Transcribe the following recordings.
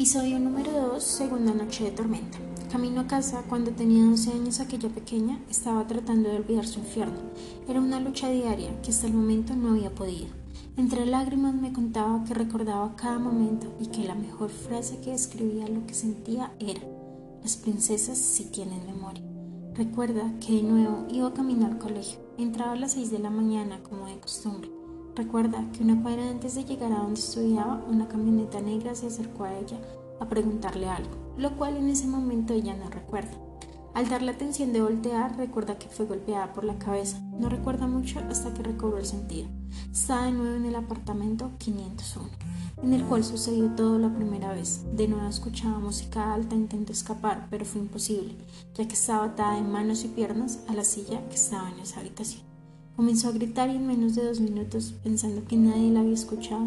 Episodio número 2, segunda noche de tormenta. Camino a casa, cuando tenía 12 años aquella pequeña, estaba tratando de olvidar su infierno. Era una lucha diaria que hasta el momento no había podido. Entre lágrimas me contaba que recordaba cada momento y que la mejor frase que describía lo que sentía era, las princesas sí tienen memoria. Recuerda que de nuevo iba camino al colegio. Entraba a las 6 de la mañana como de costumbre. Recuerda que una cuadra antes de llegar a donde estudiaba, una camioneta negra se acercó a ella a preguntarle algo, lo cual en ese momento ella no recuerda. Al dar la atención de voltear, recuerda que fue golpeada por la cabeza. No recuerda mucho hasta que recobró el sentido. Estaba de nuevo en el apartamento 501, en el cual sucedió todo la primera vez. De nuevo escuchaba música alta, intentó escapar, pero fue imposible, ya que estaba atada de manos y piernas a la silla que estaba en esa habitación. Comenzó a gritar y en menos de dos minutos, pensando que nadie la había escuchado,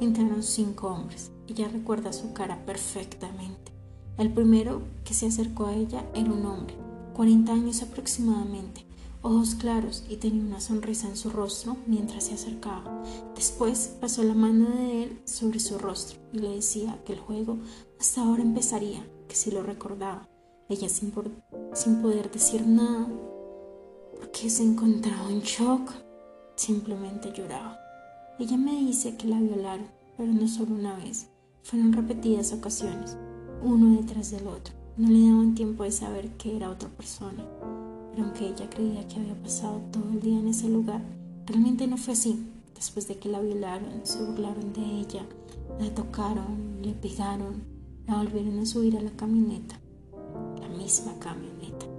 entraron cinco hombres. Ella recuerda su cara perfectamente. El primero que se acercó a ella era un hombre, 40 años aproximadamente, ojos claros y tenía una sonrisa en su rostro mientras se acercaba. Después pasó la mano de él sobre su rostro y le decía que el juego hasta ahora empezaría, que si lo recordaba. Ella sin, sin poder decir nada porque se encontraba en shock. Simplemente lloraba. Ella me dice que la violaron, pero no solo una vez, fueron repetidas ocasiones, uno detrás del otro. No le daban tiempo de saber que era otra persona, pero aunque ella creía que había pasado todo el día en ese lugar, realmente no fue así. Después de que la violaron, se burlaron de ella, la tocaron, le pegaron, la volvieron a subir a la camioneta, la misma camioneta.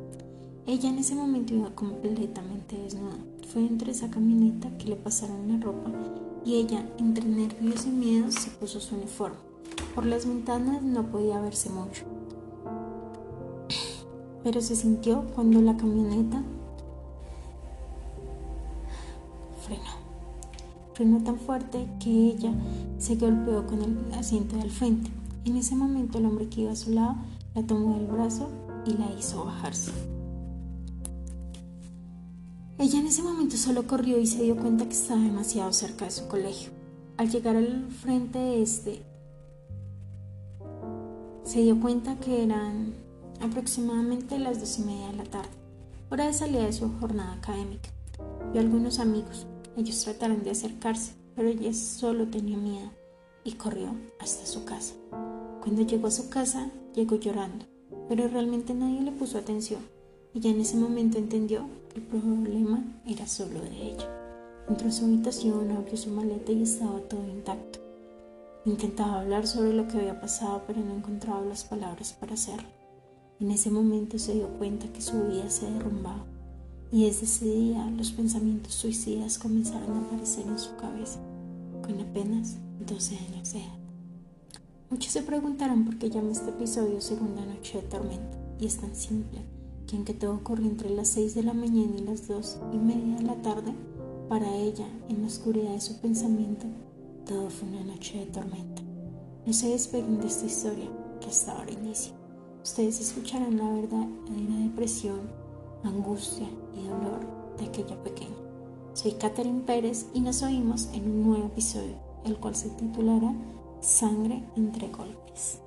Ella en ese momento iba completamente desnuda. Fue entre esa camioneta que le pasaron la ropa y ella, entre nervios y miedos, se puso su uniforme. Por las ventanas no podía verse mucho, pero se sintió cuando la camioneta frenó. Frenó tan fuerte que ella se golpeó con el asiento del frente. En ese momento el hombre que iba a su lado la tomó del brazo y la hizo bajarse. Ella en ese momento solo corrió y se dio cuenta que estaba demasiado cerca de su colegio. Al llegar al frente este, se dio cuenta que eran aproximadamente las dos y media de la tarde, hora de salida de su jornada académica. Vio algunos amigos. Ellos trataron de acercarse, pero ella solo tenía miedo y corrió hasta su casa. Cuando llegó a su casa, llegó llorando, pero realmente nadie le puso atención. Ella en ese momento entendió que el problema era solo de ella. Entró a su habitación, abrió su maleta y estaba todo intacto. Intentaba hablar sobre lo que había pasado, pero no encontraba las palabras para hacerlo. En ese momento se dio cuenta que su vida se derrumbaba y desde ese día los pensamientos suicidas comenzaron a aparecer en su cabeza, con apenas 12 años de edad. Muchos se preguntarán por qué llama este episodio Segunda Noche de Tormenta, y es tan simple que aunque todo ocurrió entre las 6 de la mañana y las 2 y media de la tarde, para ella, en la oscuridad de su pensamiento, todo fue una noche de tormenta. No se despeguen de esta historia que hasta ahora inicia. Ustedes escucharán la verdadera depresión, angustia y dolor de aquella pequeña. Soy Catherine Pérez y nos oímos en un nuevo episodio, el cual se titulará Sangre entre golpes.